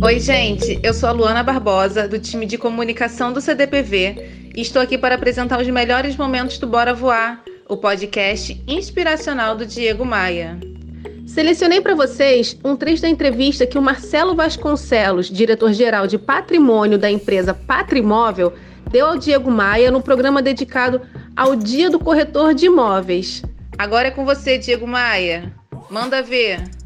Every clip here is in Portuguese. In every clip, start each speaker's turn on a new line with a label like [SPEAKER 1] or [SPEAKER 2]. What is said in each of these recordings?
[SPEAKER 1] Oi, gente. Eu sou a Luana Barbosa, do time de comunicação do CDPV, e estou aqui para apresentar os melhores momentos do Bora Voar, o podcast inspiracional do Diego Maia.
[SPEAKER 2] Selecionei para vocês um trecho da entrevista que o Marcelo Vasconcelos, diretor-geral de patrimônio da empresa Patrimóvel, deu ao Diego Maia no programa dedicado ao Dia do Corretor de Imóveis.
[SPEAKER 1] Agora é com você, Diego Maia. Manda ver.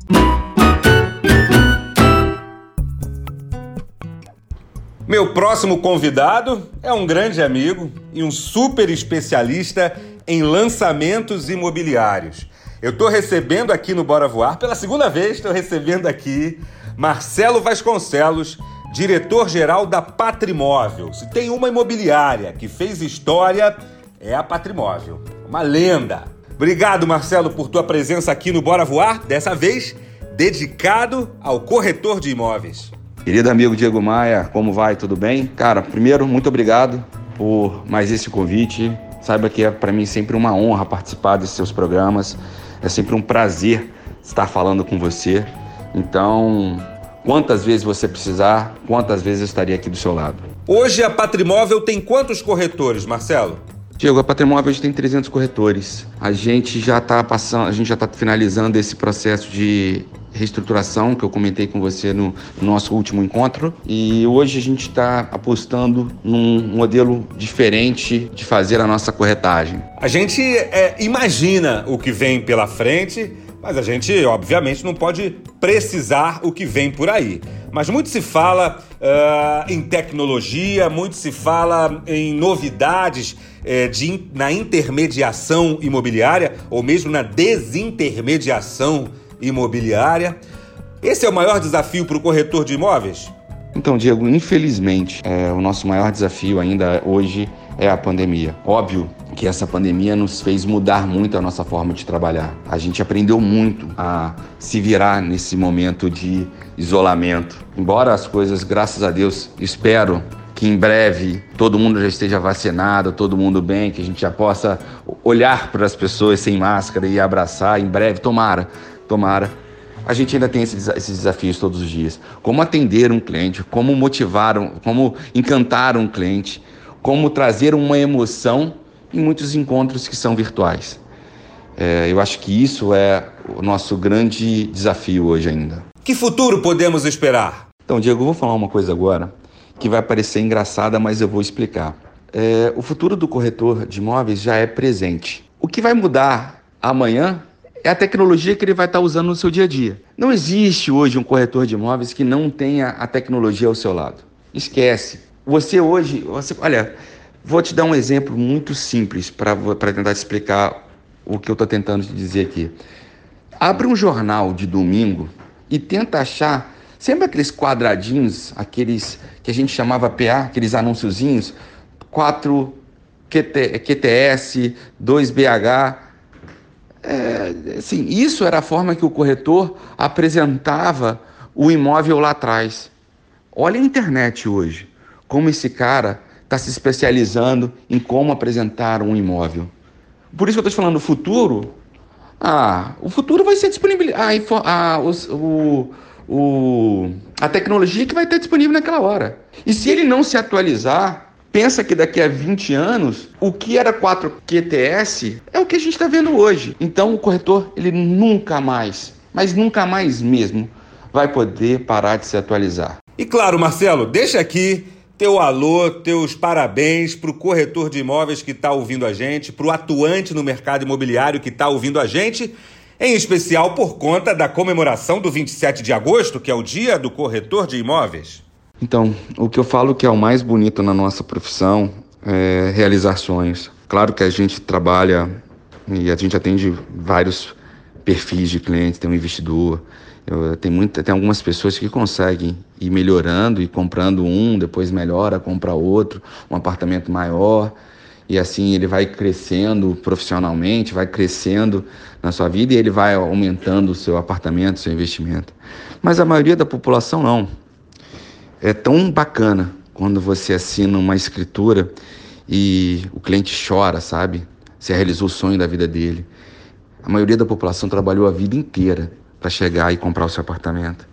[SPEAKER 3] Meu próximo convidado é um grande amigo e um super especialista em lançamentos imobiliários. Eu estou recebendo aqui no Bora Voar, pela segunda vez, estou recebendo aqui Marcelo Vasconcelos, diretor-geral da Patrimóvel. Se tem uma imobiliária que fez história, é a Patrimóvel. Uma lenda. Obrigado, Marcelo, por tua presença aqui no Bora Voar, dessa vez dedicado ao corretor de imóveis.
[SPEAKER 4] Querido amigo Diego Maia, como vai? Tudo bem? Cara, primeiro, muito obrigado por mais esse convite. Saiba que é para mim sempre uma honra participar desses seus programas. É sempre um prazer estar falando com você. Então, quantas vezes você precisar, quantas vezes eu estaria aqui do seu lado.
[SPEAKER 3] Hoje a Patrimóvel tem quantos corretores, Marcelo?
[SPEAKER 4] Diego, a Patrimóvel tem 300 corretores. A gente já está passando, a gente já está finalizando esse processo de reestruturação que eu comentei com você no, nosso último encontro. E hoje a gente está apostando num modelo diferente de fazer a nossa corretagem.
[SPEAKER 3] A gente é, imagina o que vem pela frente, mas a gente, obviamente, não pode precisar o que vem por aí. Mas muito se fala uh, em tecnologia, muito se fala em novidades uh, de, na intermediação imobiliária ou mesmo na desintermediação imobiliária. Esse é o maior desafio para o corretor de imóveis?
[SPEAKER 4] Então, Diego, infelizmente, é, o nosso maior desafio ainda hoje é a pandemia. Óbvio que essa pandemia nos fez mudar muito a nossa forma de trabalhar. A gente aprendeu muito a se virar nesse momento de isolamento. Embora as coisas, graças a Deus, espero que em breve todo mundo já esteja vacinado, todo mundo bem, que a gente já possa olhar para as pessoas sem máscara e abraçar em breve, tomara tomara. A gente ainda tem esses, desafios todos os dias. Como atender um cliente, como motivar, um, como encantar um cliente, como trazer uma emoção em muitos encontros que são virtuais. É, eu acho que isso é o nosso grande desafio hoje ainda.
[SPEAKER 3] Que futuro podemos esperar?
[SPEAKER 4] Então, Diego, eu vou falar uma coisa agora que vai parecer engraçada, mas eu vou explicar. É, o futuro do corretor de imóveis já é presente. O que vai mudar amanhã é a tecnologia que ele vai estar usando no seu dia a dia. Não existe hoje um corretor de imóveis que não tenha a tecnologia ao seu lado. Esquece. Você hoje, você, olha, vou te dar um exemplo muito simples para tentar te explicar o que eu estou tentando te dizer aqui. Abre um jornal de domingo e tenta achar sempre aqueles quadradinhos, aqueles que a gente chamava PA, aqueles anúnciozinhos, 4 QT, QTS, 2BH, é, assim, isso era a forma que o corretor apresentava o imóvel lá atrás. Olha a internet hoje, como esse cara está se especializando em como apresentar um imóvel. Por isso que eu estou falando, o futuro, ah, o futuro vai ser disponível, a, a, o, o, a tecnologia que vai estar disponível naquela hora. E se ele não se atualizar, Pensa que daqui a 20 anos, o que era 4 QTS é o que a gente está vendo hoje. Então o corretor, ele nunca mais, mas nunca mais mesmo, vai poder parar de se atualizar.
[SPEAKER 3] E claro, Marcelo, deixa aqui teu alô, teus parabéns para o corretor de imóveis que está ouvindo a gente, para o atuante no mercado imobiliário que está ouvindo a gente, em especial por conta da comemoração do 27 de agosto, que é o Dia do Corretor de Imóveis.
[SPEAKER 4] Então, o que eu falo que é o mais bonito na nossa profissão é realizar sonhos. Claro que a gente trabalha e a gente atende vários perfis de clientes, tem um investidor, eu, tem, muita, tem algumas pessoas que conseguem ir melhorando e comprando um, depois melhora, compra outro, um apartamento maior, e assim ele vai crescendo profissionalmente, vai crescendo na sua vida e ele vai aumentando o seu apartamento, o seu investimento. Mas a maioria da população não. É tão bacana quando você assina uma escritura e o cliente chora, sabe? Você realizou o sonho da vida dele. A maioria da população trabalhou a vida inteira para chegar e comprar o seu apartamento.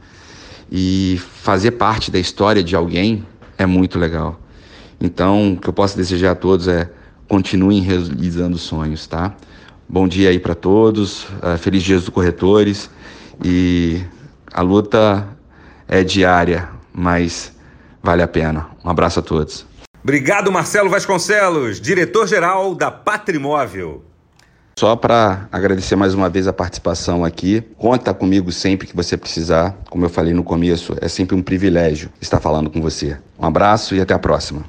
[SPEAKER 4] E fazer parte da história de alguém é muito legal. Então, o que eu posso desejar a todos é continuem realizando sonhos, tá? Bom dia aí para todos, uh, feliz dia dos corretores e a luta é diária, mas vale a pena. Um abraço a todos.
[SPEAKER 3] Obrigado, Marcelo Vasconcelos, diretor-geral da Patrimóvel.
[SPEAKER 4] Só para agradecer mais uma vez a participação aqui. Conta comigo sempre que você precisar. Como eu falei no começo, é sempre um privilégio estar falando com você. Um abraço e até a próxima.